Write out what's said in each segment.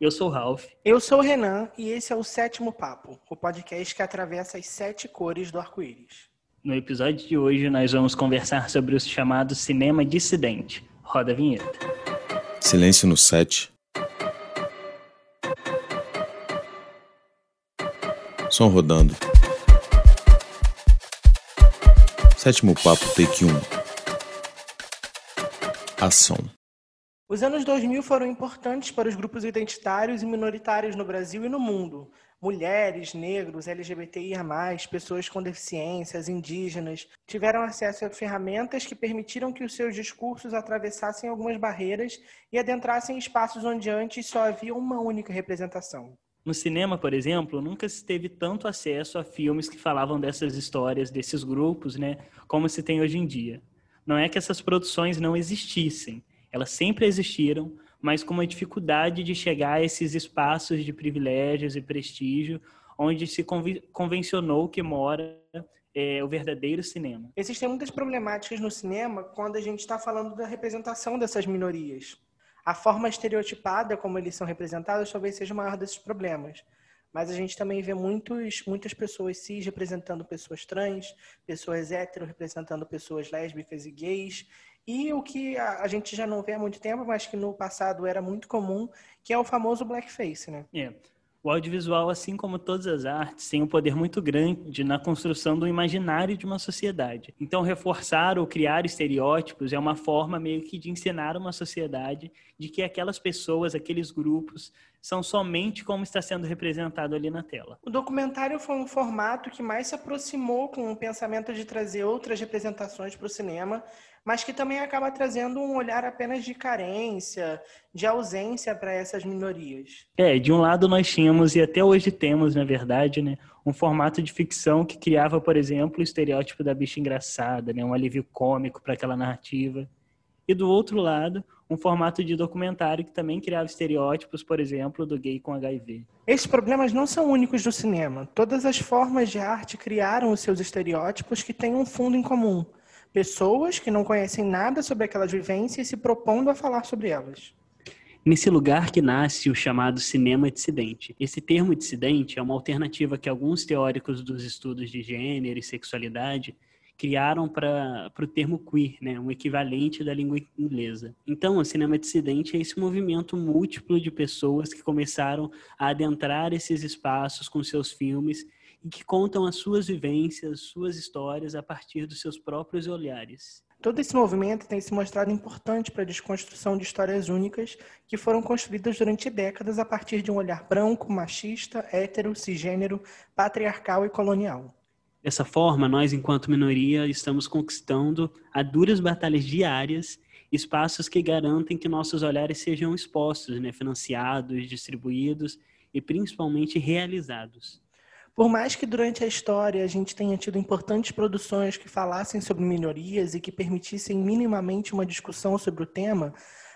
Eu sou o Ralph. Eu sou o Renan e esse é o Sétimo Papo, o podcast que atravessa as sete cores do arco-íris. No episódio de hoje, nós vamos conversar sobre o chamado cinema dissidente. Roda a vinheta. Silêncio no set. Som rodando. Sétimo papo, take 1. Ação. Os anos 2000 foram importantes para os grupos identitários e minoritários no Brasil e no mundo. Mulheres, negros, LGBTIA+, pessoas com deficiências, indígenas, tiveram acesso a ferramentas que permitiram que os seus discursos atravessassem algumas barreiras e adentrassem espaços onde antes só havia uma única representação. No cinema, por exemplo, nunca se teve tanto acesso a filmes que falavam dessas histórias, desses grupos, né, como se tem hoje em dia. Não é que essas produções não existissem, elas sempre existiram, mas com uma dificuldade de chegar a esses espaços de privilégios e prestígio onde se convencionou que mora é, o verdadeiro cinema. Existem muitas problemáticas no cinema quando a gente está falando da representação dessas minorias. A forma estereotipada como eles são representados talvez seja o maior desses problemas. Mas a gente também vê muitos, muitas pessoas cis representando pessoas trans, pessoas hétero representando pessoas lésbicas e gays, e o que a, a, gente já não vê há muito tempo, mas que no passado era muito comum, que é o famoso blackface, né? É. O audiovisual, assim como todas as artes, tem um poder muito grande na construção do imaginário de uma sociedade. Então, reforçar ou criar estereótipos é uma forma meio que de ensinar uma sociedade de que aquelas pessoas, aqueles grupos, são somente como está sendo representado ali na tela. O documentário foi um formato que mais se aproximou com o pensamento de trazer outras representações para o cinema, mas que também acaba trazendo um olhar apenas de carência, de ausência para essas minorias. É, de um lado nós tínhamos, e até hoje temos, na verdade, né, um formato de ficção que criava, por exemplo, o estereótipo da bicha engraçada, né, um alívio cômico para aquela narrativa. E do outro lado, um formato de documentário que também criava estereótipos, por exemplo, do gay com HIV. Esses problemas não são únicos do cinema. Todas as formas de arte criaram os seus estereótipos que têm um fundo em comum. Pessoas que não conhecem nada sobre aquelas vivências se propondo a falar sobre elas. Nesse lugar que nasce o chamado cinema dissidente. Esse termo dissidente é uma alternativa que alguns teóricos dos estudos de gênero e sexualidade criaram para o termo queer, né, um equivalente da língua inglesa. Então, o cinema dissidente é esse movimento múltiplo de pessoas que começaram a adentrar esses espaços com seus filmes e que contam as suas vivências, suas histórias a partir dos seus próprios olhares. Todo esse movimento tem se mostrado importante para a desconstrução de histórias únicas que foram construídas durante décadas a partir de um olhar branco, machista, hétero, cisgênero, patriarcal e colonial. Dessa forma, nós, enquanto minoria, estamos conquistando, a duras batalhas diárias, espaços que garantem que nossos olhares sejam expostos, né, financiados, distribuídos e principalmente realizados. Por mais que durante a história a gente tenha tido importantes produções que falassem sobre minorias e que permitissem minimamente uma discussão sobre o tema,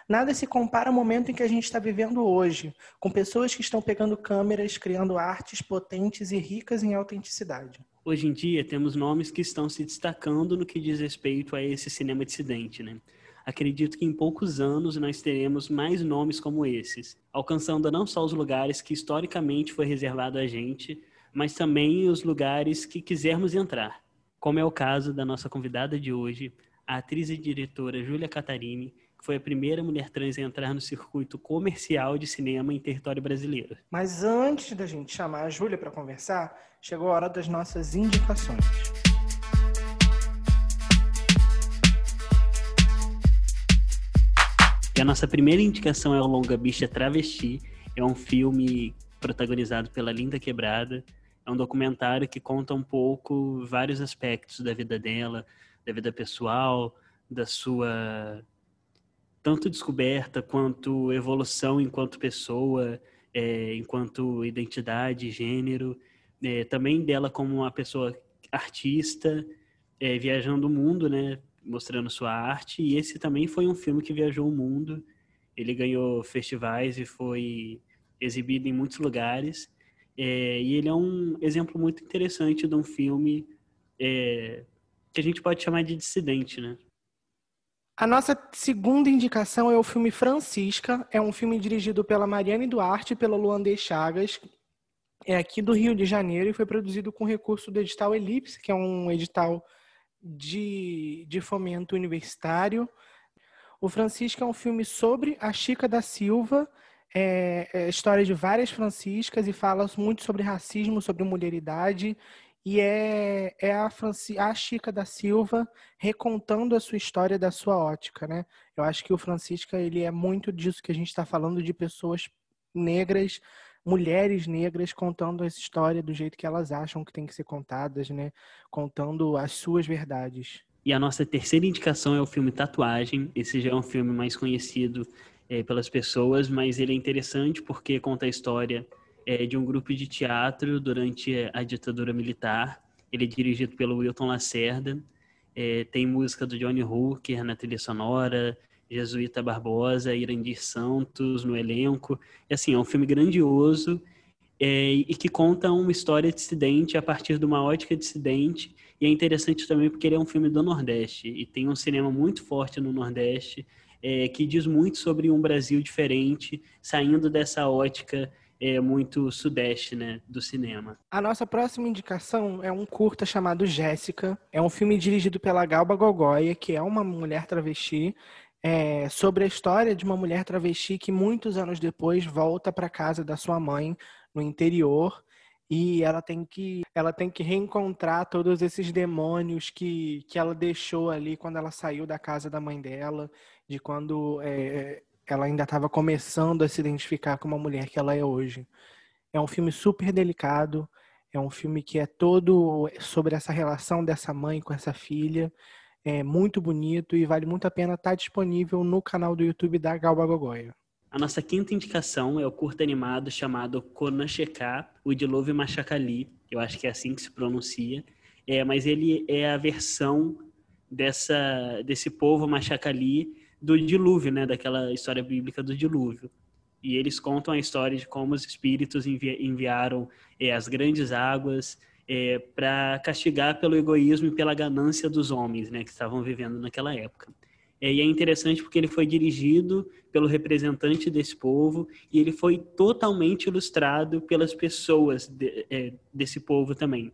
nada se compara ao momento em que a gente está vivendo hoje, com pessoas que estão pegando câmeras, criando artes potentes e ricas em autenticidade. Hoje em dia, temos nomes que estão se destacando no que diz respeito a esse cinema dissidente, né? Acredito que em poucos anos nós teremos mais nomes como esses, alcançando não só os lugares que historicamente foi reservado a gente, mas também os lugares que quisermos entrar, como é o caso da nossa convidada de hoje, a atriz e diretora Júlia Catarini, foi a primeira mulher trans a entrar no circuito comercial de cinema em território brasileiro. Mas antes da gente chamar a Júlia para conversar, chegou a hora das nossas indicações. E a nossa primeira indicação é o Longa Bicha Travesti. É um filme protagonizado pela Linda Quebrada. É um documentário que conta um pouco vários aspectos da vida dela, da vida pessoal, da sua tanto descoberta quanto evolução enquanto pessoa, é, enquanto identidade, gênero, é, também dela como uma pessoa artista, é, viajando o mundo, né, mostrando sua arte. E esse também foi um filme que viajou o mundo. Ele ganhou festivais e foi exibido em muitos lugares. É, e ele é um exemplo muito interessante de um filme é, que a gente pode chamar de dissidente, né? A nossa segunda indicação é o filme Francisca. É um filme dirigido pela Mariane Duarte e pelo Luandê Chagas. É aqui do Rio de Janeiro e foi produzido com recurso do edital Elipse, que é um edital de, de fomento universitário. O Francisca é um filme sobre a Chica da Silva, é, é história de várias franciscas e fala muito sobre racismo, sobre mulheridade e é, é a, Franci, a Chica da Silva recontando a sua história da sua ótica, né? Eu acho que o Francisca, ele é muito disso que a gente está falando, de pessoas negras, mulheres negras contando essa história do jeito que elas acham que tem que ser contadas, né? Contando as suas verdades. E a nossa terceira indicação é o filme Tatuagem. Esse já é um filme mais conhecido é, pelas pessoas, mas ele é interessante porque conta a história é, de um grupo de teatro durante a ditadura militar. Ele é dirigido pelo Wilton Lacerda. É, tem música do Johnny Hooker na trilha sonora, Jesuíta Barbosa, Irandir Santos no elenco. E, assim, é um filme grandioso é, e que conta uma história dissidente a partir de uma ótica dissidente. E é interessante também porque ele é um filme do Nordeste e tem um cinema muito forte no Nordeste é, que diz muito sobre um Brasil diferente, saindo dessa ótica é, muito sudeste, né, do cinema. A nossa próxima indicação é um curta chamado Jéssica. É um filme dirigido pela Galba Gogoia, que é uma mulher travesti, é, sobre a história de uma mulher travesti que muitos anos depois volta para casa da sua mãe no interior e ela tem que ela tem que reencontrar todos esses demônios que, que ela deixou ali quando ela saiu da casa da mãe dela, de quando é, ela ainda estava começando a se identificar com uma mulher que ela é hoje. É um filme super delicado, é um filme que é todo sobre essa relação dessa mãe com essa filha. É muito bonito e vale muito a pena estar disponível no canal do YouTube da Galba Gogoia. A nossa quinta indicação é o curto animado chamado Konacheka, o Dilove Machakali. Eu acho que é assim que se pronuncia. É, mas ele é a versão dessa, desse povo Machakali do dilúvio, né, daquela história bíblica do dilúvio. E eles contam a história de como os espíritos envi enviaram é, as grandes águas é, para castigar pelo egoísmo e pela ganância dos homens, né, que estavam vivendo naquela época. É, e é interessante porque ele foi dirigido pelo representante desse povo e ele foi totalmente ilustrado pelas pessoas de, é, desse povo também.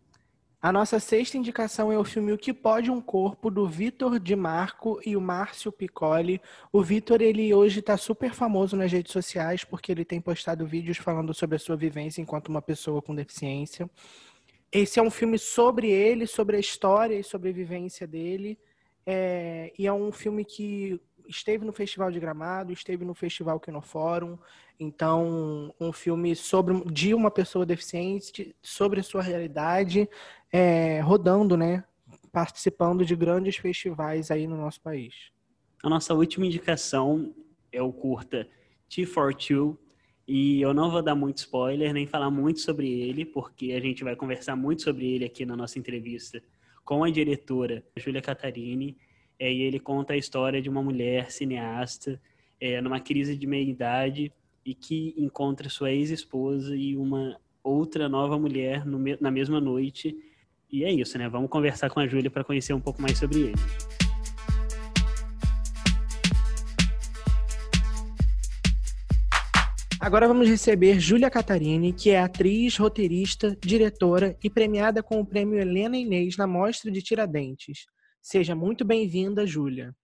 A nossa sexta indicação é o filme O que Pode um Corpo, do Vitor Di Marco e o Márcio Piccoli. O Vitor, ele hoje está super famoso nas redes sociais porque ele tem postado vídeos falando sobre a sua vivência enquanto uma pessoa com deficiência. Esse é um filme sobre ele, sobre a história e sobre a vivência dele. É, e é um filme que esteve no Festival de Gramado, esteve no Festival Quinofórum. Então, um filme sobre de uma pessoa deficiente, sobre a sua realidade, é, rodando, né? Participando de grandes festivais aí no nosso país. A nossa última indicação é o curta T for Two. E eu não vou dar muito spoiler, nem falar muito sobre ele, porque a gente vai conversar muito sobre ele aqui na nossa entrevista com a diretora Júlia Catarini. É, e ele conta a história de uma mulher cineasta é, numa crise de meia-idade e que encontra sua ex-esposa e uma outra nova mulher no, na mesma noite e é isso, né? Vamos conversar com a Júlia para conhecer um pouco mais sobre ele. Agora vamos receber Júlia Catarini, que é atriz, roteirista, diretora e premiada com o prêmio Helena Inês na Mostra de Tiradentes. Seja muito bem-vinda, Júlia.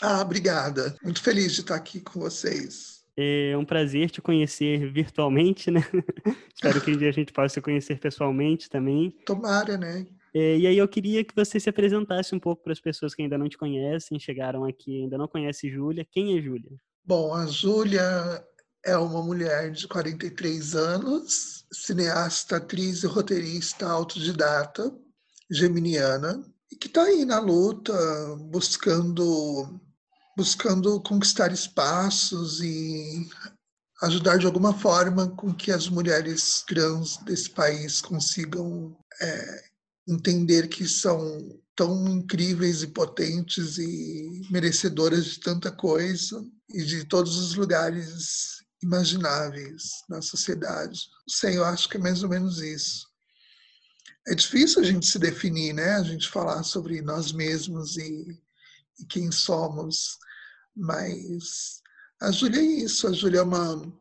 Ah, obrigada. Muito feliz de estar aqui com vocês. É um prazer te conhecer virtualmente, né? Espero que um dia a gente possa se conhecer pessoalmente também. Tomara, né? É, e aí eu queria que você se apresentasse um pouco para as pessoas que ainda não te conhecem, chegaram aqui ainda não conhecem Júlia. Quem é Júlia? Bom, a Júlia é uma mulher de 43 anos, cineasta, atriz e roteirista autodidata, geminiana, e que está aí na luta, buscando buscando conquistar espaços e ajudar de alguma forma com que as mulheres trans desse país consigam é, entender que são tão incríveis e potentes e merecedoras de tanta coisa e de todos os lugares imagináveis na sociedade. Sei, eu acho que é mais ou menos isso. É difícil a gente se definir, né? A gente falar sobre nós mesmos e e quem somos. Mas a Júlia é isso, a Júlia é uma,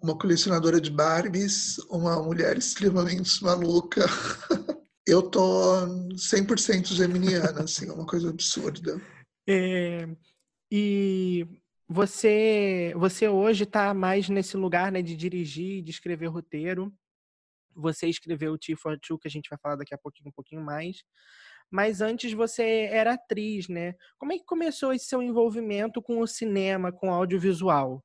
uma colecionadora de Barbies, uma mulher extremamente maluca. Eu tô 100% geminiana, assim, é uma coisa absurda. É, e você, você hoje está mais nesse lugar né, de dirigir, de escrever roteiro. Você escreveu o T for Two, que a gente vai falar daqui a pouquinho, um pouquinho mais. Mas antes você era atriz, né? Como é que começou esse seu envolvimento com o cinema, com o audiovisual?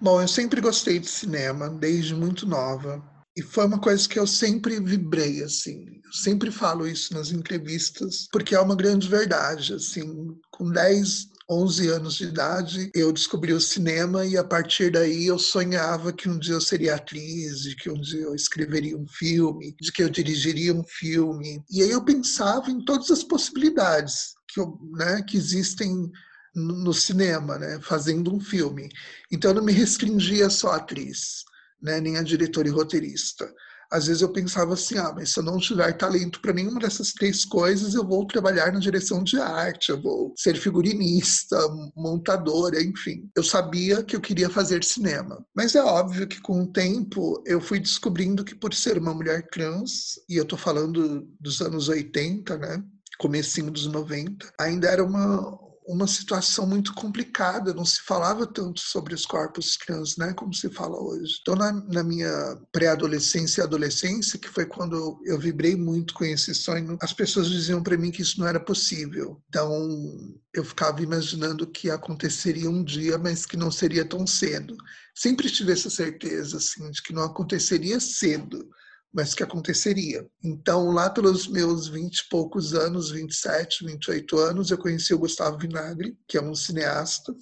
Bom, eu sempre gostei de cinema, desde muito nova. E foi uma coisa que eu sempre vibrei, assim. Eu sempre falo isso nas entrevistas, porque é uma grande verdade, assim. Com 10, 11 anos de idade, eu descobri o cinema e a partir daí eu sonhava que um dia eu seria atriz, de que um dia eu escreveria um filme, de que eu dirigiria um filme. E aí eu pensava em todas as possibilidades que, eu, né, que existem no cinema, né, fazendo um filme. Então eu não me restringia só à atriz, né, nem a diretora e roteirista às vezes eu pensava assim, ah, mas se eu não tiver talento para nenhuma dessas três coisas, eu vou trabalhar na direção de arte, eu vou ser figurinista, montadora, enfim. Eu sabia que eu queria fazer cinema. Mas é óbvio que com o tempo eu fui descobrindo que por ser uma mulher trans, e eu tô falando dos anos 80, né? Comecinho dos 90, ainda era uma, uma situação muito complicada, não se falava tanto sobre os corpos trans, né, como se fala hoje. Então, na, na minha pré-adolescência e adolescência, que foi quando eu vibrei muito com esse sonho, as pessoas diziam para mim que isso não era possível. Então, eu ficava imaginando que aconteceria um dia, mas que não seria tão cedo. Sempre tive essa certeza, assim, de que não aconteceria cedo, mas que aconteceria. Então, lá pelos meus 20 e poucos anos, 27, 28 anos, eu conheci o Gustavo Vinagre, que é um cineasta.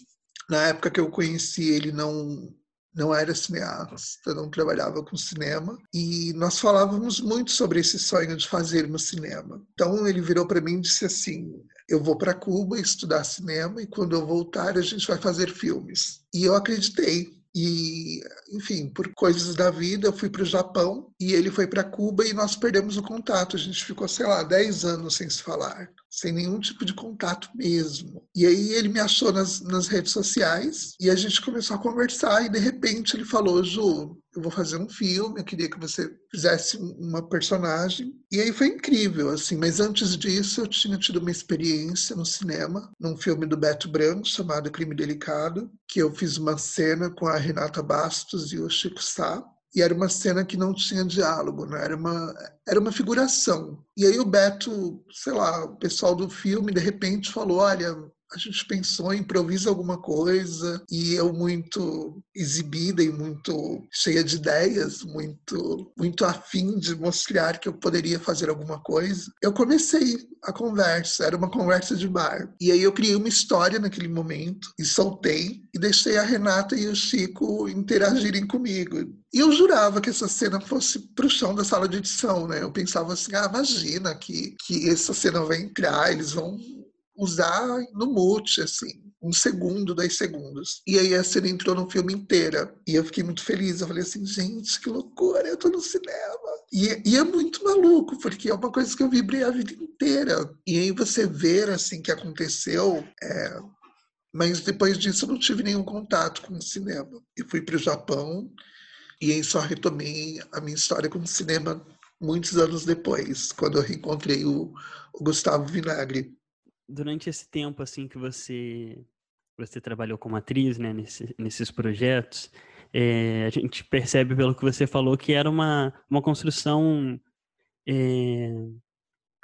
Na época que eu conheci ele, não não era cineasta, não trabalhava com cinema, e nós falávamos muito sobre esse sonho de fazermos cinema. Então ele virou para mim e disse assim: "Eu vou para Cuba estudar cinema e quando eu voltar a gente vai fazer filmes". E eu acreditei. E, enfim, por coisas da vida, eu fui para o Japão e ele foi para Cuba e nós perdemos o contato. A gente ficou, sei lá, 10 anos sem se falar sem nenhum tipo de contato mesmo. E aí ele me achou nas, nas redes sociais e a gente começou a conversar e de repente ele falou, Ju, eu vou fazer um filme, eu queria que você fizesse uma personagem. E aí foi incrível, assim, mas antes disso eu tinha tido uma experiência no cinema, num filme do Beto Branco chamado Crime Delicado, que eu fiz uma cena com a Renata Bastos e o Chico Sá, e era uma cena que não tinha diálogo, né? era, uma, era uma figuração. E aí o Beto, sei lá, o pessoal do filme, de repente falou: olha, a gente pensou em improvisar alguma coisa e eu muito exibida e muito cheia de ideias, muito muito afim de mostrar que eu poderia fazer alguma coisa. Eu comecei a conversa, era uma conversa de bar. E aí eu criei uma história naquele momento e soltei e deixei a Renata e o Chico interagirem comigo. E eu jurava que essa cena fosse pro chão da sala de edição, né? Eu pensava assim, ah, imagina que, que essa cena vai entrar, eles vão usar no mute, assim, um segundo, dois segundos. E aí a cena entrou no filme inteira. E eu fiquei muito feliz. Eu falei assim, gente, que loucura, eu tô no cinema. E, e é muito maluco, porque é uma coisa que eu vibrei a vida inteira. E aí você ver, assim, que aconteceu, é... mas depois disso eu não tive nenhum contato com o cinema. Eu fui para o Japão e aí só retomei a minha história com o cinema muitos anos depois, quando eu reencontrei o, o Gustavo Vinagre durante esse tempo assim que você você trabalhou como atriz, né, nesse, nesses projetos, é, a gente percebe pelo que você falou que era uma, uma construção é,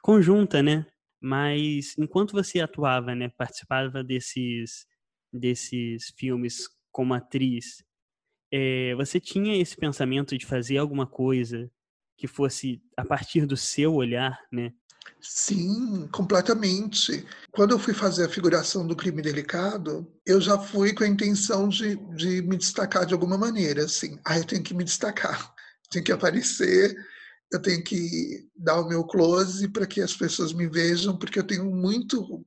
conjunta, né? Mas enquanto você atuava, né, participava desses desses filmes como atriz, é, você tinha esse pensamento de fazer alguma coisa que fosse a partir do seu olhar, né? Sim, completamente. Quando eu fui fazer a figuração do crime delicado, eu já fui com a intenção de, de me destacar de alguma maneira, assim. Ah, eu tenho que me destacar, tenho que aparecer, eu tenho que dar o meu close para que as pessoas me vejam, porque eu tenho muito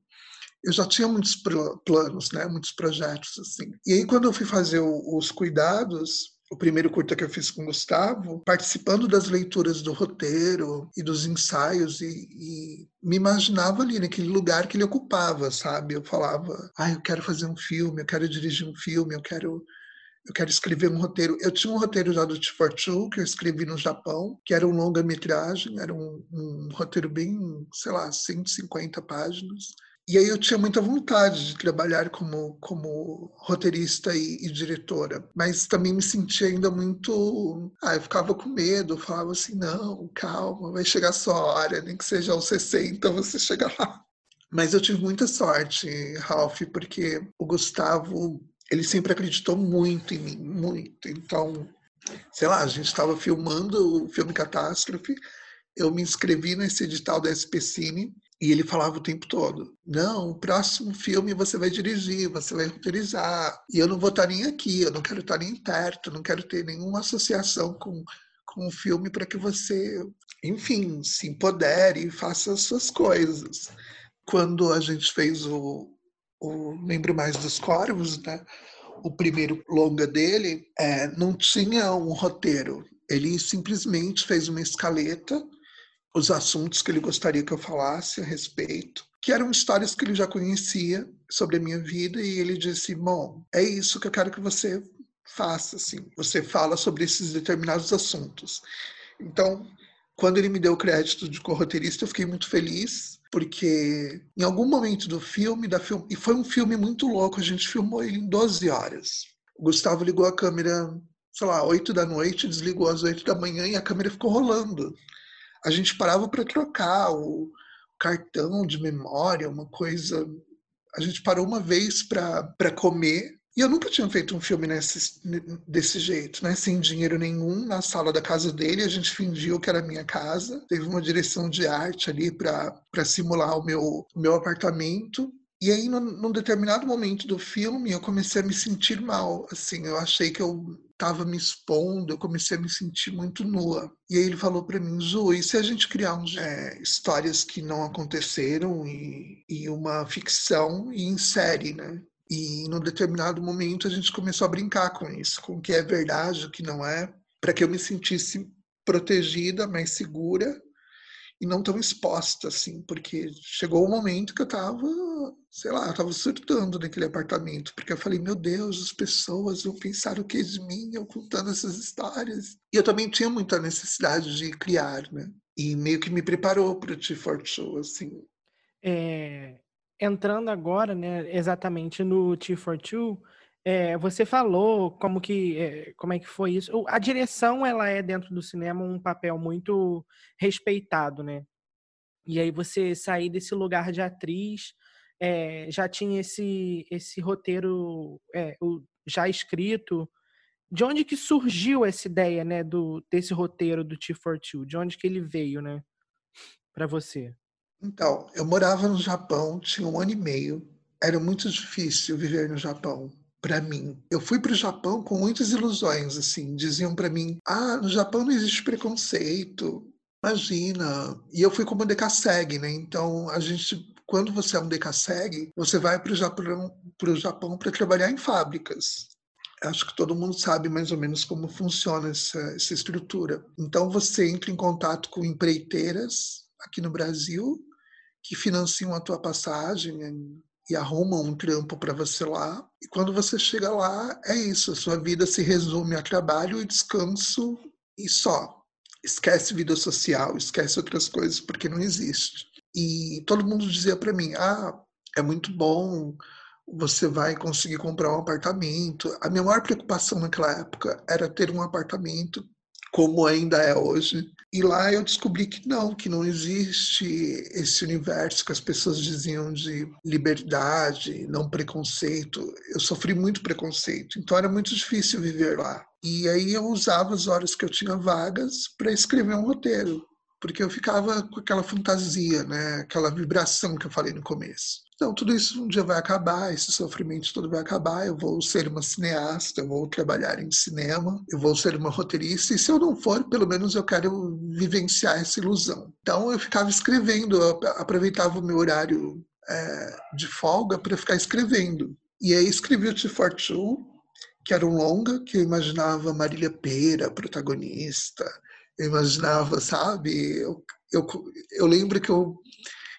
eu já tinha muitos planos, né, muitos projetos assim. E aí quando eu fui fazer o, os cuidados, o primeiro curta que eu fiz com o Gustavo, participando das leituras do roteiro e dos ensaios e, e, me imaginava ali naquele lugar que ele ocupava, sabe? Eu falava, ah, eu quero fazer um filme, eu quero dirigir um filme, eu quero eu quero escrever um roteiro. Eu tinha um roteiro já do T for Two, que eu escrevi no Japão, que era um longa-metragem, era um, um roteiro bem, sei lá, 150 páginas. E aí eu tinha muita vontade de trabalhar como, como roteirista e, e, diretora, mas também me sentia ainda muito... Ah, eu ficava com medo, falava assim, não, calma, vai chegar a sua hora, nem que seja aos 60 você chega lá. Mas eu tive muita sorte, Ralph, porque o Gustavo, ele sempre acreditou muito em mim, muito. Então, sei lá, a gente estava filmando o filme Catástrofe, eu me inscrevi nesse edital da SP Cine, e ele falava o tempo todo: não, o próximo filme você vai dirigir, você vai roteirizar. E eu não vou estar nem aqui, eu não quero estar nem perto, não quero ter nenhuma associação com, com o filme para que você, enfim, se empodere e faça as suas coisas. Quando a gente fez o, o Lembro Mais dos Corvos, né? o primeiro longa dele, é, não tinha um roteiro. Ele simplesmente fez uma escaleta os assuntos que ele gostaria que eu falasse a respeito, que eram histórias que ele já conhecia sobre a minha vida e ele disse: "Bom, é isso que eu quero que você faça assim. Você fala sobre esses determinados assuntos". Então, quando ele me deu o crédito de corroteirista, eu fiquei muito feliz, porque em algum momento do filme, da filme, e foi um filme muito louco, a gente filmou ele em 12 horas. O Gustavo ligou a câmera, sei lá, 8 da noite, desligou às 8 da manhã e a câmera ficou rolando a gente parava para trocar o cartão de memória, uma coisa. A gente parou uma vez para comer. E eu nunca tinha feito um filme nesse, desse jeito, né? Sem dinheiro nenhum, na sala da casa dele. A gente fingiu que era minha casa. Teve uma direção de arte ali para simular o meu, o meu apartamento. E aí, num, determinado momento do filme, eu comecei a me sentir mal. Assim, eu achei que eu estava me expondo, eu comecei a me sentir muito nua. E aí ele falou para mim, Zu, e se a gente criar uns, é, histórias que não aconteceram e, e uma ficção e em série, né? E num determinado momento a gente começou a brincar com isso, com o que é verdade, o que não é, para que eu me sentisse protegida, mais segura e não tão exposta, assim, porque chegou o um momento que eu tava, sei lá, eu tava surtando naquele apartamento, porque eu falei, meu Deus, as pessoas vão pensar o que de mim, eu contando essas histórias. E eu também tinha muita necessidade de criar, né? E meio que me preparou para o T4 Show, assim. É, entrando agora, né, exatamente no T42, é, você falou como que é, como é que foi isso. A direção ela é dentro do cinema um papel muito respeitado, né? E aí você sair desse lugar de atriz é, já tinha esse esse roteiro é, o, já escrito. De onde que surgiu essa ideia, né, do desse roteiro do T42? De onde que ele veio, né, para você? Então, eu morava no Japão, tinha um ano e meio. Era muito difícil viver no Japão para mim. Eu fui para o Japão com muitas ilusões, assim, diziam para mim: "Ah, no Japão não existe preconceito". Imagina. E eu fui como decasseg, né? Então, a gente quando você é um decasseg, você vai para o Japão para Japão trabalhar em fábricas. Acho que todo mundo sabe mais ou menos como funciona essa, essa estrutura. Então você entra em contato com empreiteiras aqui no Brasil que financiam a tua passagem e arrumam um trampo para você lá. E quando você chega lá, é isso, a sua vida se resume a trabalho e descanso e só. Esquece vida social, esquece outras coisas porque não existe. E todo mundo dizia para mim: "Ah, é muito bom, você vai conseguir comprar um apartamento". A minha maior preocupação naquela época era ter um apartamento como ainda é hoje. E lá eu descobri que não, que não existe esse universo que as pessoas diziam de liberdade, não preconceito. Eu sofri muito preconceito, então era muito difícil viver lá. E aí eu usava as horas que eu tinha vagas para escrever um roteiro porque eu ficava com aquela fantasia, né? aquela vibração que eu falei no começo. Então, tudo isso um dia vai acabar, esse sofrimento todo vai acabar. Eu vou ser uma cineasta, eu vou trabalhar em cinema, eu vou ser uma roteirista, e se eu não for, pelo menos eu quero vivenciar essa ilusão. Então, eu ficava escrevendo, eu aproveitava o meu horário é, de folga para ficar escrevendo. E aí escrevi o T42, que era um longa, que eu imaginava Marília Pera, protagonista. Eu imaginava, sabe? Eu, eu, eu lembro que eu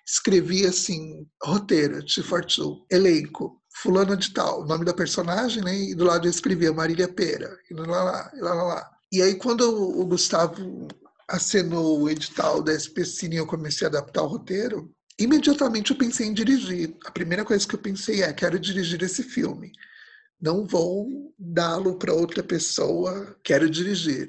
escrevi assim, roteiro, T42, elenco, fulano de tal, nome da personagem, né? E do lado eu escrevia Marília Pera, e lá, lá, e lá, lá, lá. E aí quando o Gustavo acenou o edital da SP Cine e eu comecei a adaptar o roteiro, imediatamente eu pensei em dirigir. A primeira coisa que eu pensei é, quero dirigir esse filme. Não vou dá-lo para outra pessoa, quero dirigir.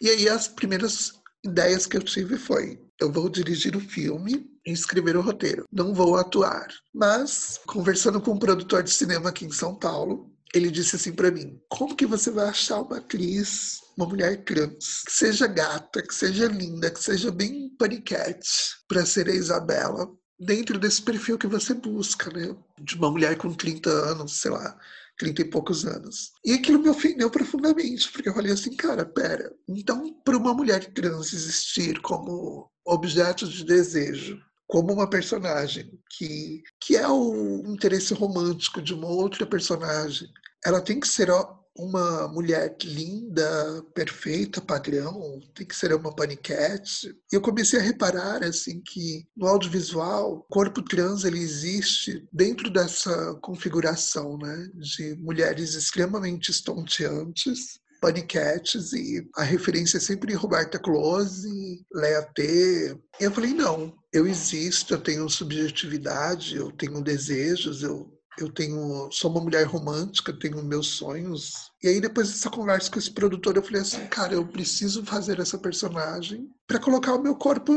E aí as primeiras ideias que eu tive foi, eu vou dirigir o filme e escrever o roteiro. Não vou atuar. Mas, conversando com um produtor de cinema aqui em São Paulo, ele disse assim para mim: Como que você vai achar uma atriz, uma mulher trans, que seja gata, que seja linda, que seja bem paniquete para ser a Isabela, dentro desse perfil que você busca, né? De uma mulher com 30 anos, sei lá, 30 e poucos anos. E aquilo me ofendeu profundamente, porque eu falei assim, cara, pera, então para uma mulher trans existir como objeto de desejo, como uma personagem que, que é o interesse romântico de uma outra personagem, ela tem que ser uma mulher linda, perfeita, padrão, tem que ser uma paniquete. E eu comecei a reparar assim que no audiovisual, o corpo trans ele existe dentro dessa configuração, né, de mulheres extremamente estonteantes, paniquetes e a referência é sempre Roberta Close, Lea T. E eu falei, não, eu existo, eu tenho subjetividade, eu tenho desejos, eu eu tenho sou uma mulher romântica, tenho meus sonhos. E aí depois dessa conversa com esse produtor, eu falei assim, cara, eu preciso fazer essa personagem para colocar o meu corpo,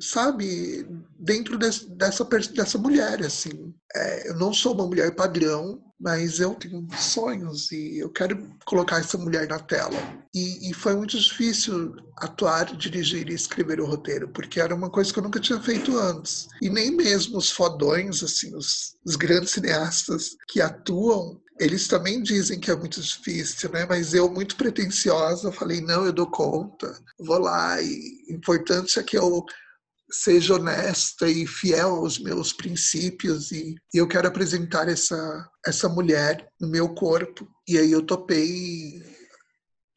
sabe, dentro desse, dessa dessa mulher, assim. É, eu não sou uma mulher padrão, mas eu tenho sonhos e eu quero colocar essa mulher na tela. E, e, foi muito difícil atuar, dirigir e escrever o roteiro, porque era uma coisa que eu nunca tinha feito antes. E nem mesmo os fodões, assim, os, os grandes cineastas que atuam, eles também dizem que é muito difícil, né? Mas eu, muito pretensiosa, falei, não, eu dou conta, vou lá. E o importante é que eu seja honesta e fiel aos meus princípios e, e, eu quero apresentar essa essa mulher no meu corpo. E aí eu topei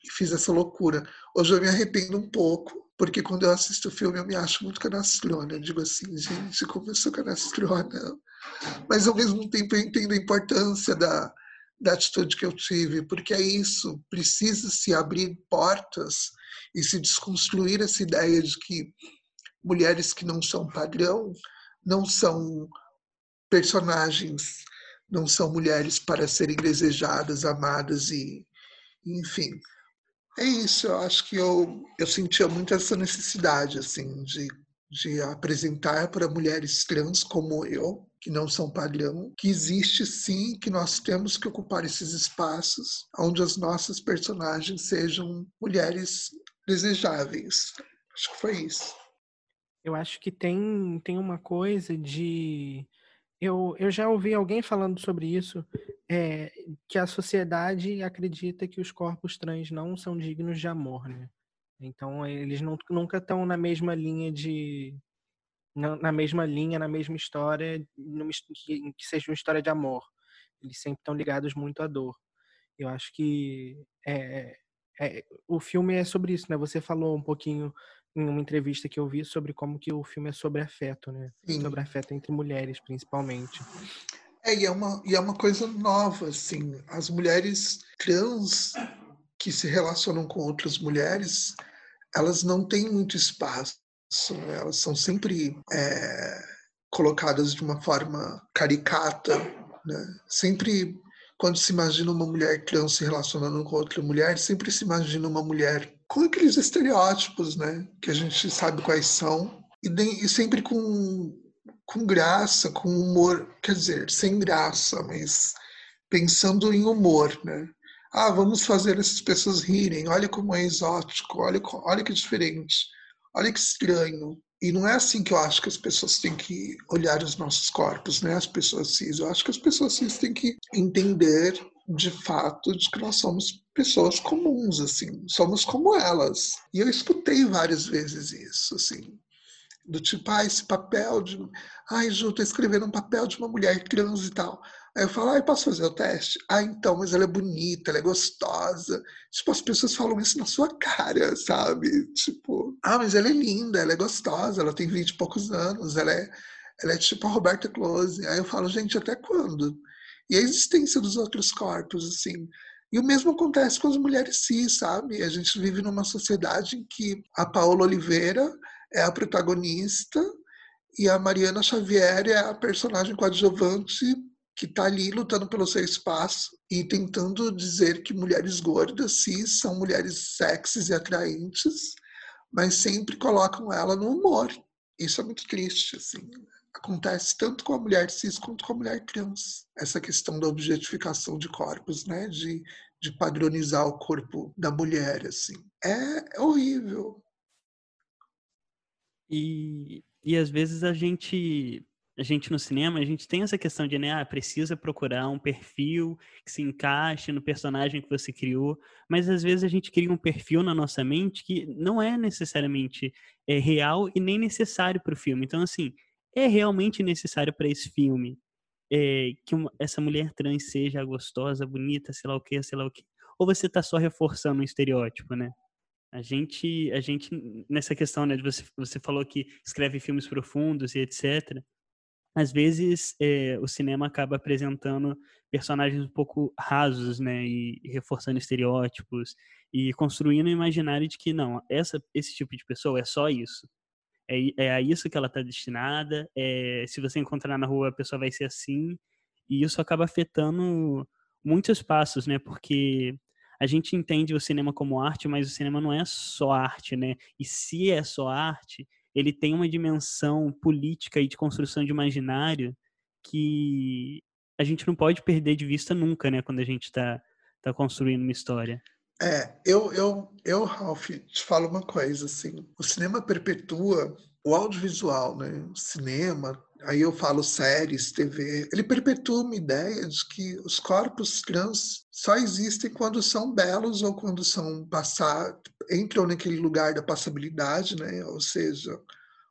e fiz essa loucura. Hoje eu me arrependo um pouco porque quando eu assisto o filme eu me acho muito canastrona. Eu digo assim gente como eu sou canastrona. Mas ao mesmo tempo eu entendo a importância da da atitude que eu tive porque é isso. Precisa se abrir portas e se desconstruir essa ideia de que mulheres que não são padrão, não são personagens, não são mulheres para serem desejadas, amadas e, enfim. É isso, eu acho que eu, eu sentia muito essa necessidade, assim, de, de apresentar para mulheres trans como eu, que não são padrão, que existe sim, que nós temos que ocupar esses espaços onde as nossas personagens sejam mulheres desejáveis. Acho que foi isso. Eu acho que tem, tem uma coisa de. Eu, eu já ouvi alguém falando sobre isso, é, que a sociedade acredita que os corpos trans não são dignos de amor, né? Então, eles não, nunca estão na mesma linha de. Na, mesma linha, na mesma história, numa, que, que seja uma história de amor. Eles sempre estão ligados muito à dor. Eu acho que é, é, o filme é sobre isso, né? Você falou um pouquinho em uma entrevista que eu vi sobre como que o filme é sobre afeto, né? Sim. Sobre afeto entre mulheres, principalmente. É, e é uma, e é uma coisa nova, assim. As mulheres trans que se relacionam com outras mulheres, elas não têm muito espaço. Né? Elas são sempre é, colocadas de uma forma caricata, né? Sempre quando se imagina uma mulher trans se relacionando com outra mulher, sempre se imagina uma mulher com aqueles estereótipos, né? Que a gente sabe quais são. E, de, e sempre com, com graça, com humor. Quer dizer, sem graça, mas pensando em humor, né? Ah, vamos fazer essas pessoas rirem. Olha como é exótico. Olha, olha que diferente. Olha que estranho. E não é assim que eu acho que as pessoas têm que olhar os nossos corpos, né? As pessoas cis. Eu acho que as pessoas cis têm que entender de fato de que nós somos pessoas comuns, assim, somos como elas. E eu escutei várias vezes isso, assim. Do tipo, ah, esse papel de. Ai, Ju, tô escrevendo um papel de uma mulher trans e tal. Aí eu falo, ah, eu posso fazer o teste? Ah, então, mas ela é bonita, ela é gostosa. Tipo, as pessoas falam isso na sua cara, sabe? Tipo, ah, mas ela é linda, ela é gostosa, ela tem vinte e poucos anos, ela é, ela é tipo a Roberta Close. Aí eu falo, gente, até quando? E a existência dos outros corpos, assim. E o mesmo acontece com as mulheres cis, sabe? A gente vive numa sociedade em que a Paola Oliveira é a protagonista e a Mariana Xavier é a personagem coadjuvante que está ali lutando pelo seu espaço e tentando dizer que mulheres gordas, cis, são mulheres sexys e atraentes, mas sempre colocam ela no humor. Isso é muito triste, assim. Acontece tanto com a mulher cis quanto com a mulher trans. Essa questão da objetificação de corpos, né? De, de padronizar o corpo da mulher, assim. É, é horrível. E, e às vezes a gente a gente no cinema, a gente tem essa questão de, né, ah, precisa procurar um perfil que se encaixe no personagem que você criou, mas às vezes a gente cria um perfil na nossa mente que não é necessariamente é, real e nem necessário para o filme. Então, assim, é realmente necessário para esse filme é, que uma, essa mulher trans seja gostosa, bonita, sei lá o que, sei lá o que, ou você está só reforçando um estereótipo, né? A gente, a gente nessa questão, né, de você, você falou que escreve filmes profundos e etc às vezes é, o cinema acaba apresentando personagens um pouco rasos, né, e, e, reforçando estereótipos e construindo um imaginário de que não, essa, esse tipo de pessoa é só isso, é, é a isso que ela está destinada, é, se você encontrar na rua a pessoa vai ser assim, e isso acaba afetando muitos passos, né, porque a gente entende o cinema como arte, mas o cinema não é só arte, né, e se é só arte, ele tem uma dimensão política e de construção de imaginário que a gente não pode perder de vista nunca, né, quando a gente está tá construindo uma história. É, eu, eu, eu, Ralph, te falo uma coisa, assim, o cinema perpetua o audiovisual, né, o cinema, aí eu falo séries, TV, ele perpetua uma ideia de que os corpos trans só existem quando são belos ou quando são passar, entram naquele lugar da passabilidade, né? Ou seja,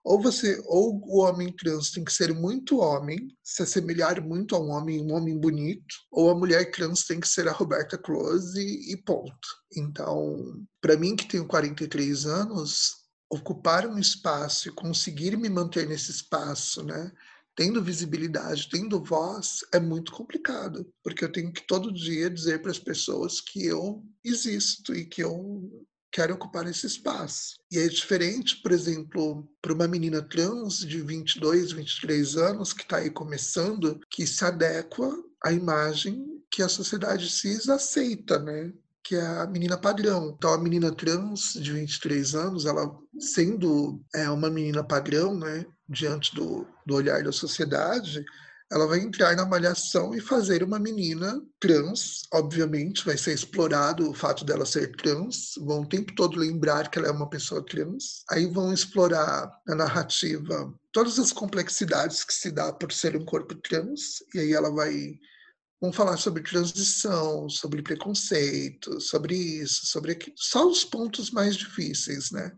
ou você, ou o homem trans tem que ser muito homem, se assemelhar muito a um homem, um homem bonito, ou a mulher trans tem que ser a Roberta Close e, ponto. Então, para mim que tenho 43 anos, ocupar um espaço e conseguir me manter nesse espaço, né? Tendo visibilidade, tendo voz, é muito complicado, porque eu tenho que todo dia dizer para as pessoas que eu existo e que eu quero ocupar esse espaço. E é diferente, por exemplo, para uma menina trans de 22, 23 anos que está aí começando, que se adequa à imagem que a sociedade cis aceita, né? que é a menina padrão. Então, a menina trans de 23 anos, ela sendo é, uma menina padrão, né, diante do, do olhar da sociedade, ela vai entrar na malhação e fazer uma menina trans, obviamente, vai ser explorado o fato dela ser trans, vão o tempo todo lembrar que ela é uma pessoa trans, aí vão explorar na narrativa todas as complexidades que se dá por ser um corpo trans, e aí ela vai Vamos falar sobre transição, sobre preconceito, sobre isso, sobre aquilo. Só os pontos mais difíceis, né?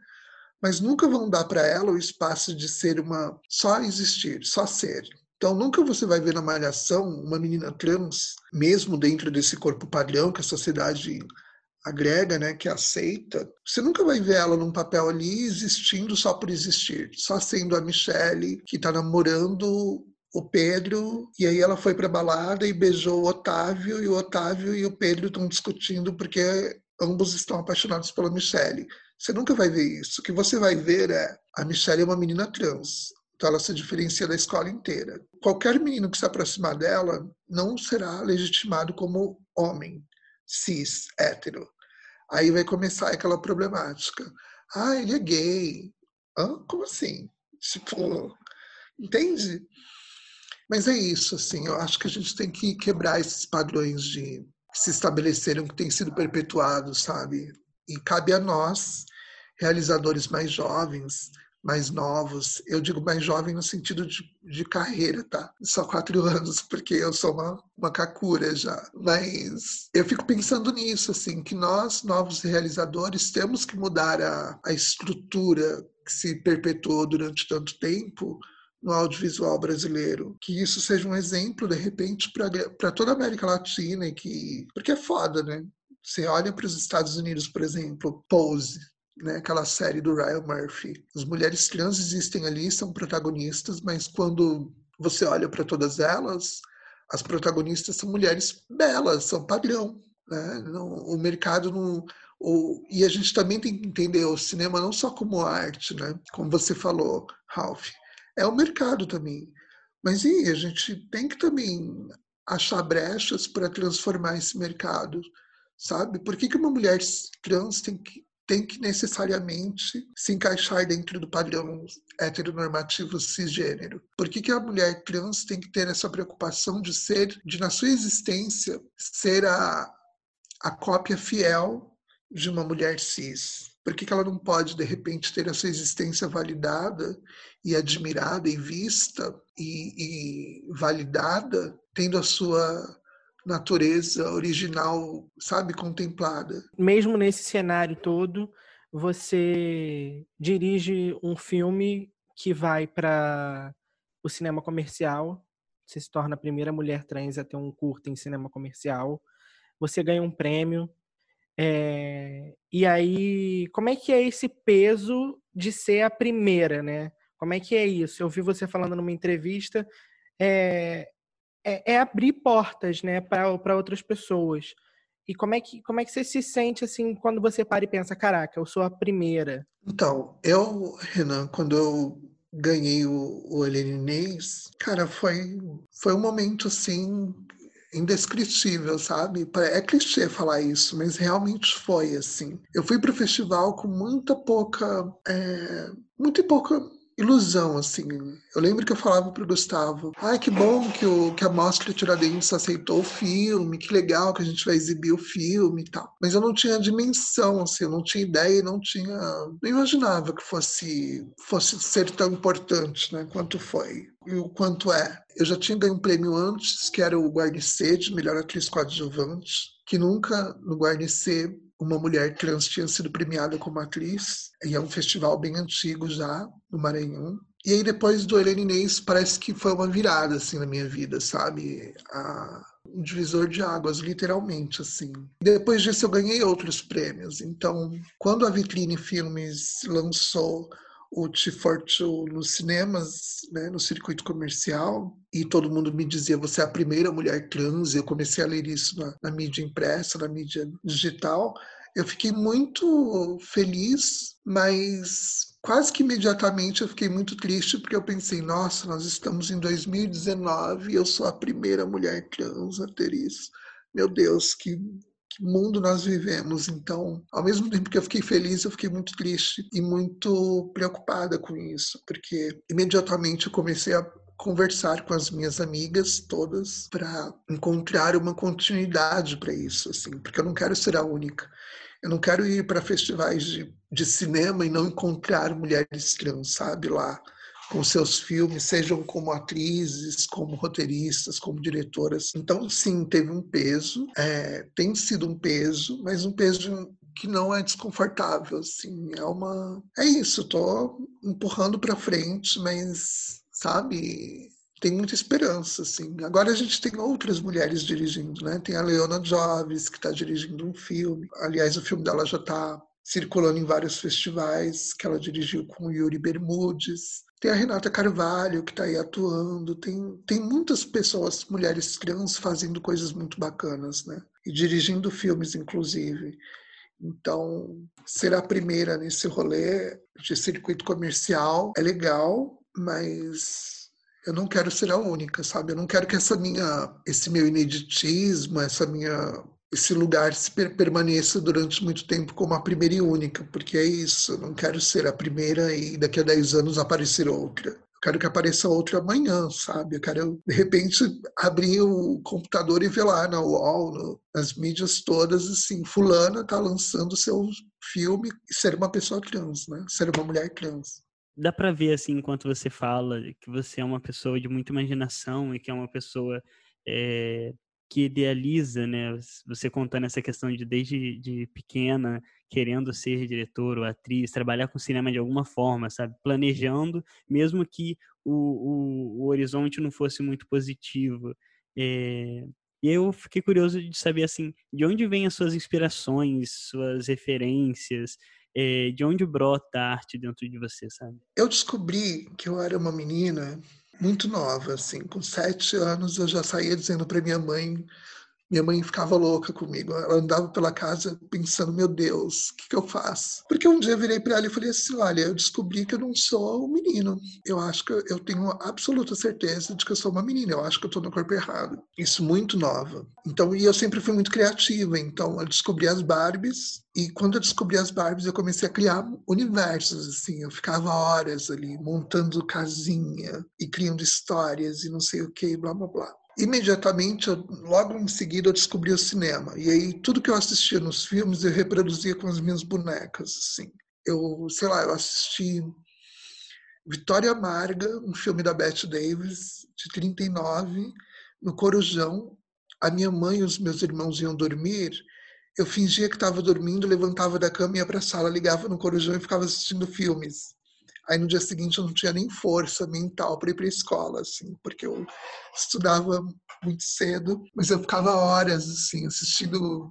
Mas nunca vão dar para ela o espaço de ser uma. só existir, só ser. Então, nunca você vai ver na Malhação uma menina trans, mesmo dentro desse corpo padrão que a sociedade agrega, né, que aceita, você nunca vai ver ela num papel ali existindo só por existir, só sendo a Michelle que está namorando o Pedro, e aí ela foi para balada e beijou o Otávio, e o Otávio e o Pedro estão discutindo porque ambos estão apaixonados pela Michelle. Você nunca vai ver isso. O que você vai ver é a Michelle é uma menina trans. Então ela se diferencia da escola inteira. Qualquer menino que se aproximar dela não será legitimado como homem, cis, hétero. Aí vai começar aquela problemática. Ah, ele é gay. Hã? Como assim? Tipo, entende? Mas é isso, assim, eu acho que a gente tem que quebrar esses padrões de que se estabeleceram, que têm sido perpetuados, sabe? E cabe a nós, realizadores mais jovens, mais novos, eu digo mais jovem no sentido de, de carreira, tá? Só quatro anos, porque eu sou uma, uma kakura já. Mas eu fico pensando nisso, assim, que nós, novos realizadores, temos que mudar a, a estrutura que se perpetuou durante tanto tempo no audiovisual brasileiro. Que isso seja um exemplo, de repente, para toda a América Latina, e que. Porque é foda, né? Você olha para os Estados Unidos, por exemplo, Pose, né, aquela série do Ryan Murphy. As mulheres trans existem ali, são protagonistas, mas quando você olha para todas elas, as protagonistas são mulheres belas, são padrão. Né? Não, o mercado não. O, e a gente também tem que entender o cinema não só como arte, né? como você falou, Ralph, é o mercado também. Mas e a gente tem que também achar brechas para transformar esse mercado, sabe? Por que, que uma mulher trans tem que tem que necessariamente se encaixar dentro do padrão heteronormativo cisgênero. Por que, que a mulher trans tem que ter essa preocupação de ser, de na sua existência, ser a, a cópia fiel de uma mulher cis? Por que, que ela não pode, de repente, ter a sua existência validada e admirada e vista e, e validada, tendo a sua natureza original, sabe, contemplada. Mesmo nesse cenário todo, você dirige um filme que vai para o cinema comercial. Você se torna a primeira mulher trans a ter um curto em cinema comercial. Você ganha um prêmio. É... E aí, como é que é esse peso de ser a primeira, né? Como é que é isso? Eu vi você falando numa entrevista. É, é, é abrir portas, né, para outras pessoas. E como é, que, como é que você se sente assim quando você para e pensa, caraca, eu sou a primeira? Então, eu, Renan, quando eu ganhei o, o Inês, cara, foi, foi um momento assim indescritível, sabe? É clichê falar isso, mas realmente foi assim. Eu fui para o festival com muita pouca, é, muito pouca ilusão, assim. Eu lembro que eu falava pro Gustavo, ai, que bom que, o, que a Mostra Tiradentes aceitou o filme, que legal que a gente vai exibir o filme e tal. Mas eu não tinha dimensão, assim, eu não tinha ideia, não tinha... Não imaginava que fosse, fosse ser tão importante, né, quanto foi. E o quanto é. Eu já tinha ganho um prêmio antes, que era o Guarnicê, de melhor atriz coadjuvante, que nunca no Guarnicê uma mulher trans tinha sido premiada como atriz, e é um festival bem antigo já, no Maranhão. E aí depois do Helena Inês parece que foi uma virada assim na minha vida, sabe? A, um divisor de águas, literalmente assim. Depois disso eu ganhei outros prêmios. Então, quando a Vitrine Filmes lançou o T42 nos cinemas, né, no circuito comercial, e todo mundo me dizia, você é a primeira mulher trans, e eu comecei a ler isso na, na mídia impressa, na mídia digital, eu fiquei muito feliz, mas quase que imediatamente eu fiquei muito triste porque eu pensei, nossa, nós estamos em 2019 e eu sou a primeira mulher trans a ter isso. Meu Deus, que, que mundo nós vivemos. Então, ao mesmo tempo que eu fiquei feliz, eu fiquei muito triste e muito preocupada com isso, porque imediatamente eu comecei a conversar com as minhas amigas todas para encontrar uma continuidade para isso, assim, porque eu não quero ser a única. Eu não quero ir para festivais de, de cinema e não encontrar mulheres trans, sabe, lá com seus filmes, sejam como atrizes, como roteiristas, como diretoras. Então, sim, teve um peso, é, tem sido um peso, mas um peso que não é desconfortável, assim, é uma... É isso, estou empurrando para frente, mas, sabe, tem muita esperança, assim. Agora a gente tem outras mulheres dirigindo, né? Tem a Leona Joves, que está dirigindo um filme. Aliás, o filme dela já está circulando em vários festivais, que ela dirigiu com o Yuri Bermudes. Tem a Renata Carvalho, que está aí atuando. Tem, tem muitas pessoas, mulheres trans, fazendo coisas muito bacanas, né? E dirigindo filmes, inclusive. Então, ser a primeira nesse rolê de circuito comercial é legal, mas eu não quero ser a única, sabe? Eu não quero que essa minha, esse meu ineditismo, essa minha, esse lugar se per permaneça durante muito tempo como a primeira e única, porque é isso. Eu não quero ser a primeira e daqui a 10 anos aparecer outra. Eu quero que apareça outra amanhã, sabe? Eu quero, de repente, abrir o computador e ver lá na UOL, no, nas mídias todas, assim, fulana tá lançando seu filme e ser uma pessoa trans, né? Ser uma mulher trans dá para ver assim enquanto você fala que você é uma pessoa de muita imaginação e que é uma pessoa é, que idealiza, né? Você contando essa questão de desde de pequena querendo ser diretor ou atriz, trabalhar com cinema de alguma forma, sabe? Planejando, mesmo que o, o, o horizonte não fosse muito positivo. É, e eu fiquei curioso de saber, assim, de onde vêm as suas inspirações, suas referências, é, de onde brota a arte dentro de você, sabe? Eu descobri que eu era uma menina muito nova, assim, com sete anos eu já saía dizendo para minha mãe minha mãe ficava louca comigo. Ela andava pela casa pensando: meu Deus, o que, que eu faço? Porque um dia eu virei para ela e falei assim: olha, eu descobri que eu não sou um menino. Eu acho que eu tenho absoluta certeza de que eu sou uma menina. Eu acho que eu estou no corpo errado. Isso muito nova. Então, e eu sempre fui muito criativa. Então, eu descobri as Barbies. E quando eu descobri as Barbies, eu comecei a criar universos, assim. Eu ficava horas ali montando casinha e criando histórias e não sei o que, blá, blá, blá imediatamente, logo em seguida, eu descobri o cinema. E aí, tudo que eu assistia nos filmes, eu reproduzia com as minhas bonecas, assim. Eu, sei lá, eu assisti Vitória Amarga, um filme da Bette Davis, de 39, no Corujão. A minha mãe e os meus irmãos iam dormir. Eu fingia que estava dormindo, levantava da cama, ia para a sala, ligava no Corujão e ficava assistindo filmes. Aí no dia seguinte eu não tinha nem força mental para ir para escola, assim, porque eu estudava muito cedo, mas eu ficava horas assim assistindo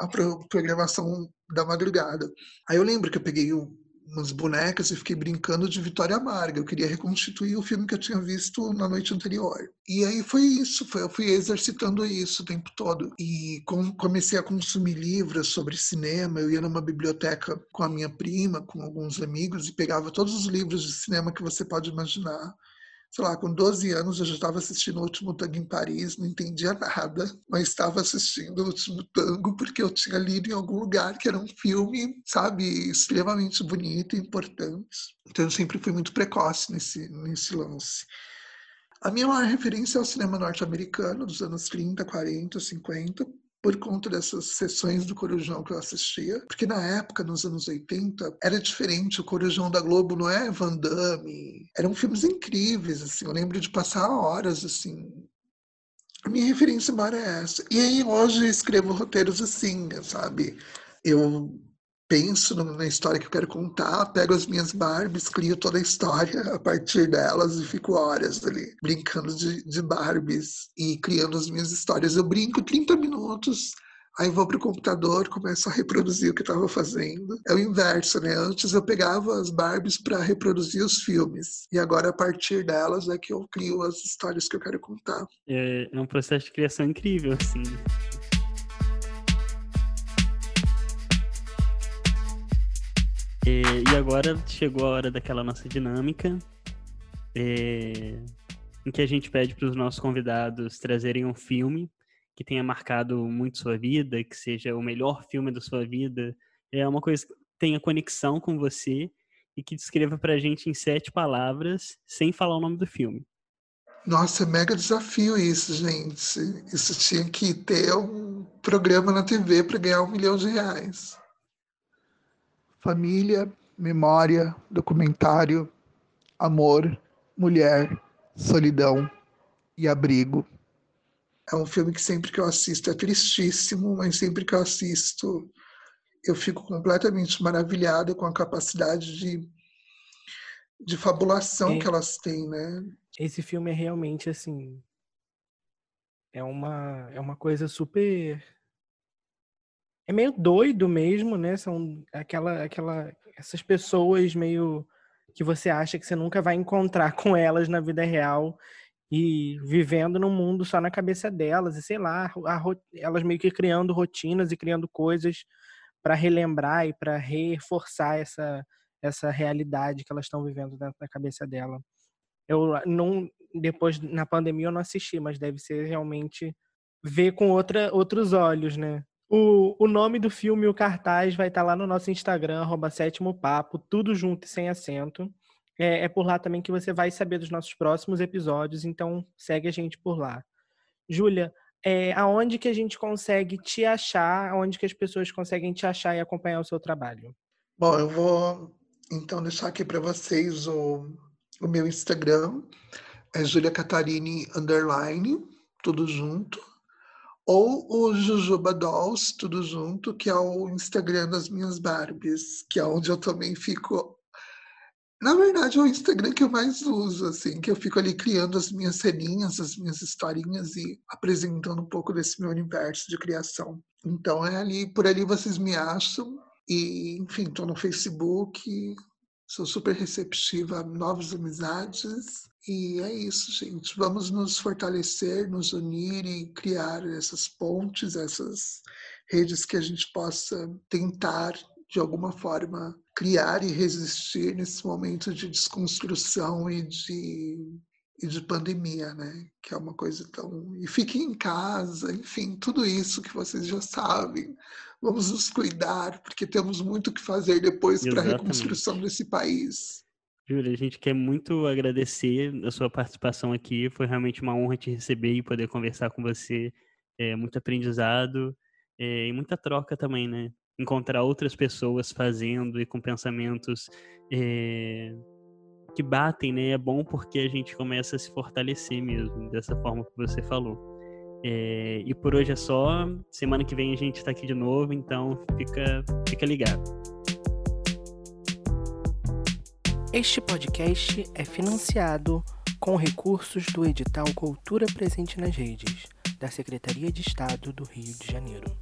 a programação da madrugada. Aí eu lembro que eu peguei o umas bonecas e fiquei brincando de Vitória Amarga. Eu queria reconstituir o filme que eu tinha visto na noite anterior. E aí foi isso, foi, eu fui exercitando isso o tempo todo. E com, comecei a consumir livros sobre cinema. Eu ia numa biblioteca com a minha prima, com alguns amigos, e pegava todos os livros de cinema que você pode imaginar sei lá, com 12 anos eu já estava assistindo o último tango em Paris, não entendia nada, mas estava assistindo o último tango porque eu tinha lido em algum lugar que era um filme, sabe, extremamente bonito e importante. Então eu sempre fui muito precoce nesse, nesse lance. A minha maior referência é o cinema norte-americano dos anos 30, 40, 50 por conta dessas sessões do Corujão que eu assistia, porque na época, nos anos 80, era diferente, o Corujão da Globo não é Van Damme, eram filmes incríveis, assim, eu lembro de passar horas, assim, a minha referência maior é essa. E aí hoje escrevo roteiros assim, sabe? Eu penso na história que eu quero contar, pego as minhas Barbies, crio toda a história a partir delas e fico horas ali brincando de, de Barbies e criando as minhas histórias. Eu brinco 30 minutos, aí vou pro computador, começo a reproduzir o que eu estava fazendo. É o inverso, né? Antes eu pegava as Barbies para reproduzir os filmes e agora a partir delas é que eu crio as histórias que eu quero contar. É, é um processo de criação incrível, assim. É, e agora chegou a hora daquela nossa dinâmica, é, em que a gente pede para os nossos convidados trazerem um filme que tenha marcado muito sua vida, que seja o melhor filme da sua vida, é uma coisa que tenha conexão com você e que descreva para a gente em sete palavras, sem falar o nome do filme. Nossa, é mega desafio isso, gente. Isso tinha que ter um programa na TV para ganhar um milhão de reais família, memória, documentário, amor, mulher, solidão e abrigo. É um filme que sempre que eu assisto é tristíssimo, mas sempre que eu assisto eu fico completamente maravilhada com a capacidade de, de fabulação é. que elas têm, né? Esse filme é realmente assim é uma é uma coisa super é meio doido mesmo, né? São aquela, aquela, essas pessoas meio que você acha que você nunca vai encontrar com elas na vida real e vivendo num mundo só na cabeça delas e sei lá, a, elas meio que criando rotinas e criando coisas para relembrar e para reforçar essa essa realidade que elas estão vivendo dentro da cabeça dela. Eu não depois na pandemia eu não assisti, mas deve ser realmente ver com outra, outros olhos, né? O, o nome do filme o cartaz vai estar tá lá no nosso Instagram, arroba sétimo papo, tudo junto e sem acento. É, é, por lá também que você vai saber dos nossos próximos episódios, então segue a gente por lá. Júlia, é, aonde que a gente consegue te achar, aonde que as pessoas conseguem te achar e acompanhar o seu trabalho? Bom, eu vou então deixar aqui para vocês o, o meu Instagram, é Julia Catarini underline, tudo junto ou o Jujuba Dolls, tudo junto, que é o Instagram das minhas Barbies, que é onde eu também fico. Na verdade, é o Instagram que eu mais uso, assim, que eu fico ali criando as minhas ceninhas, as minhas historinhas e apresentando um pouco desse meu universo de criação. Então é ali, por ali vocês me acham. E, enfim, estou no Facebook, sou super receptiva a novas amizades. E é isso, gente. Vamos nos fortalecer, nos unir e criar essas pontes, essas redes que a gente possa tentar, de alguma forma, criar e resistir nesse momento de desconstrução e de, e de pandemia, né? Que é uma coisa tão. E fiquem em casa, enfim, tudo isso que vocês já sabem. Vamos nos cuidar, porque temos muito o que fazer depois para a reconstrução desse país. Júlia, a gente quer muito agradecer a sua participação aqui. Foi realmente uma honra te receber e poder conversar com você. É, muito aprendizado é, e muita troca também, né? Encontrar outras pessoas fazendo e com pensamentos é, que batem, né? É bom porque a gente começa a se fortalecer mesmo, dessa forma que você falou. É, e por hoje é só. Semana que vem a gente está aqui de novo, então fica, fica ligado. Este podcast é financiado com recursos do edital Cultura Presente nas Redes, da Secretaria de Estado do Rio de Janeiro.